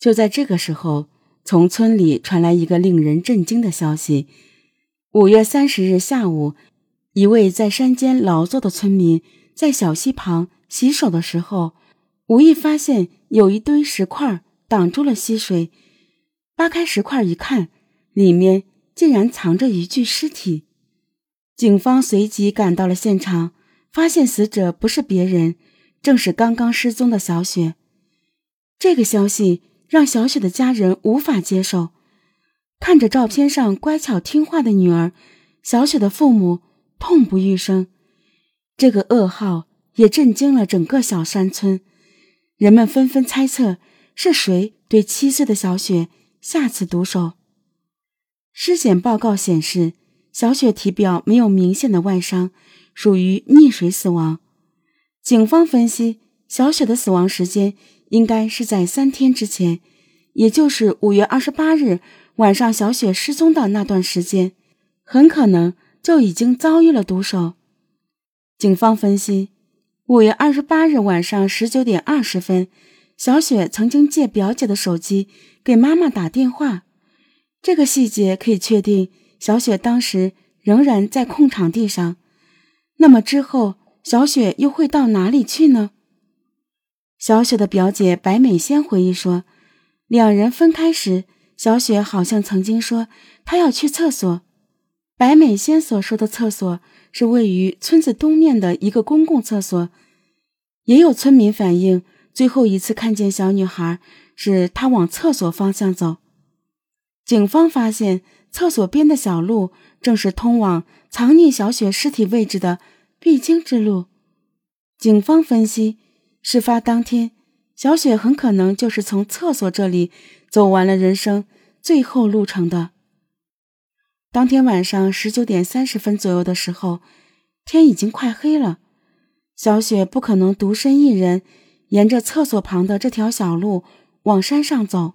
就在这个时候，从村里传来一个令人震惊的消息：五月三十日下午，一位在山间劳作的村民在小溪旁洗手的时候，无意发现有一堆石块挡住了溪水。扒开石块一看，里面竟然藏着一具尸体。警方随即赶到了现场，发现死者不是别人，正是刚刚失踪的小雪。这个消息。让小雪的家人无法接受，看着照片上乖巧听话的女儿，小雪的父母痛不欲生。这个噩耗也震惊了整个小山村，人们纷纷猜测是谁对七岁的小雪下此毒手。尸检报告显示，小雪体表没有明显的外伤，属于溺水死亡。警方分析，小雪的死亡时间。应该是在三天之前，也就是五月二十八日晚上，小雪失踪的那段时间，很可能就已经遭遇了毒手。警方分析，五月二十八日晚上十九点二十分，小雪曾经借表姐的手机给妈妈打电话，这个细节可以确定小雪当时仍然在空场地上。那么之后，小雪又会到哪里去呢？小雪的表姐白美仙回忆说，两人分开时，小雪好像曾经说她要去厕所。白美仙所说的厕所是位于村子东面的一个公共厕所。也有村民反映，最后一次看见小女孩是她往厕所方向走。警方发现，厕所边的小路正是通往藏匿小雪尸体位置的必经之路。警方分析。事发当天，小雪很可能就是从厕所这里走完了人生最后路程的。当天晚上十九点三十分左右的时候，天已经快黑了，小雪不可能独身一人沿着厕所旁的这条小路往山上走，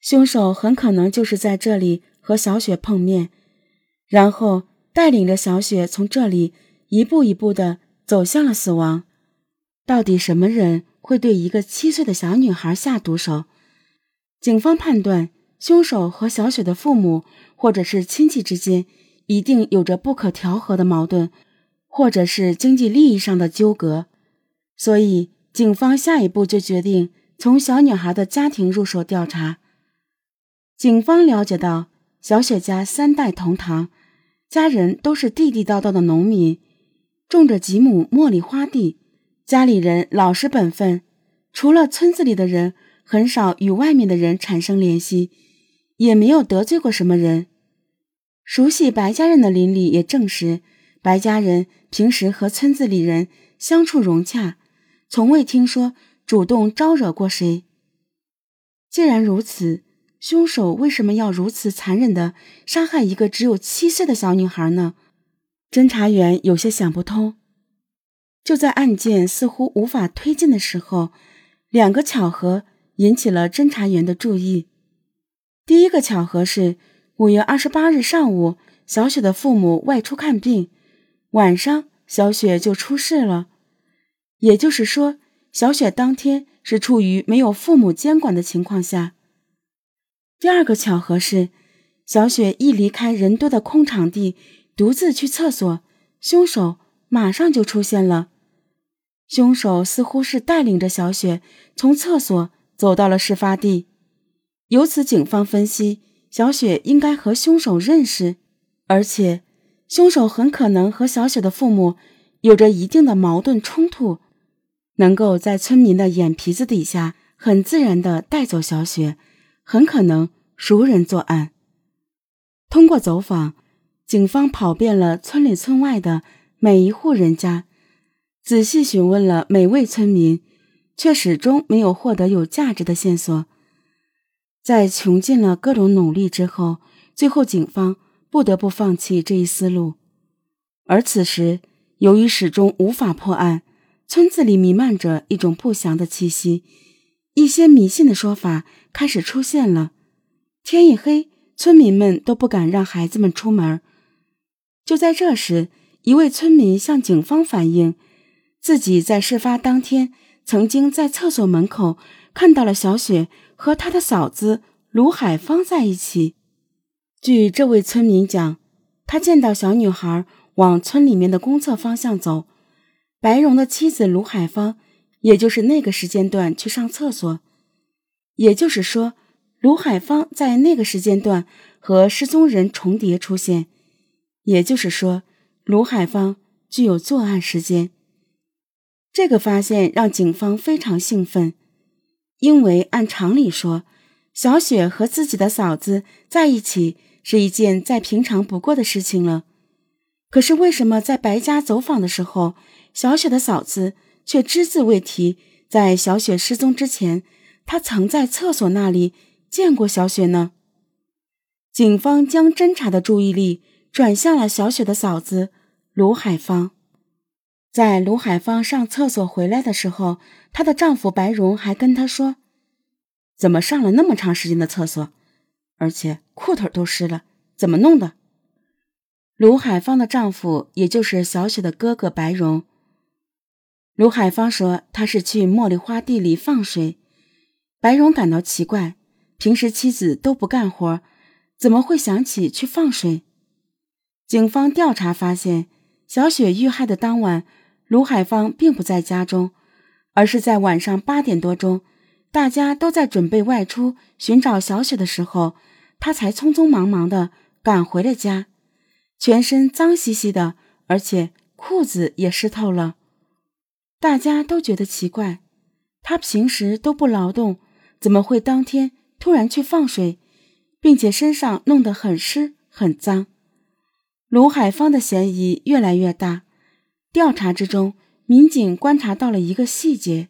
凶手很可能就是在这里和小雪碰面，然后带领着小雪从这里一步一步的走向了死亡。到底什么人会对一个七岁的小女孩下毒手？警方判断，凶手和小雪的父母或者是亲戚之间一定有着不可调和的矛盾，或者是经济利益上的纠葛。所以，警方下一步就决定从小女孩的家庭入手调查。警方了解到，小雪家三代同堂，家人都是地地道道的农民，种着几亩茉莉花地。家里人老实本分，除了村子里的人，很少与外面的人产生联系，也没有得罪过什么人。熟悉白家人的邻里也证实，白家人平时和村子里人相处融洽，从未听说主动招惹过谁。既然如此，凶手为什么要如此残忍地杀害一个只有七岁的小女孩呢？侦查员有些想不通。就在案件似乎无法推进的时候，两个巧合引起了侦查员的注意。第一个巧合是五月二十八日上午，小雪的父母外出看病，晚上小雪就出事了。也就是说，小雪当天是处于没有父母监管的情况下。第二个巧合是，小雪一离开人多的空场地，独自去厕所，凶手马上就出现了。凶手似乎是带领着小雪从厕所走到了事发地，由此警方分析，小雪应该和凶手认识，而且凶手很可能和小雪的父母有着一定的矛盾冲突，能够在村民的眼皮子底下很自然地带走小雪，很可能熟人作案。通过走访，警方跑遍了村里村外的每一户人家。仔细询问了每位村民，却始终没有获得有价值的线索。在穷尽了各种努力之后，最后警方不得不放弃这一思路。而此时，由于始终无法破案，村子里弥漫着一种不祥的气息，一些迷信的说法开始出现了。天一黑，村民们都不敢让孩子们出门。就在这时，一位村民向警方反映。自己在事发当天曾经在厕所门口看到了小雪和他的嫂子卢海芳在一起。据这位村民讲，他见到小女孩往村里面的公厕方向走，白荣的妻子卢海芳，也就是那个时间段去上厕所。也就是说，卢海芳在那个时间段和失踪人重叠出现。也就是说，卢海芳具有作案时间。这个发现让警方非常兴奋，因为按常理说，小雪和自己的嫂子在一起是一件再平常不过的事情了。可是为什么在白家走访的时候，小雪的嫂子却只字未提，在小雪失踪之前？他曾在厕所那里见过小雪呢。警方将侦查的注意力转向了小雪的嫂子卢海芳。在卢海芳上厕所回来的时候，她的丈夫白荣还跟她说：“怎么上了那么长时间的厕所，而且裤腿都湿了，怎么弄的？”卢海芳的丈夫，也就是小雪的哥哥白荣。卢海芳说：“他是去茉莉花地里放水。”白荣感到奇怪，平时妻子都不干活，怎么会想起去放水？警方调查发现，小雪遇害的当晚，卢海芳并不在家中，而是在晚上八点多钟，大家都在准备外出寻找小雪的时候，她才匆匆忙忙的赶回了家，全身脏兮兮的，而且裤子也湿透了。大家都觉得奇怪，她平时都不劳动。怎么会当天突然去放水，并且身上弄得很湿很脏？卢海芳的嫌疑越来越大。调查之中，民警观察到了一个细节。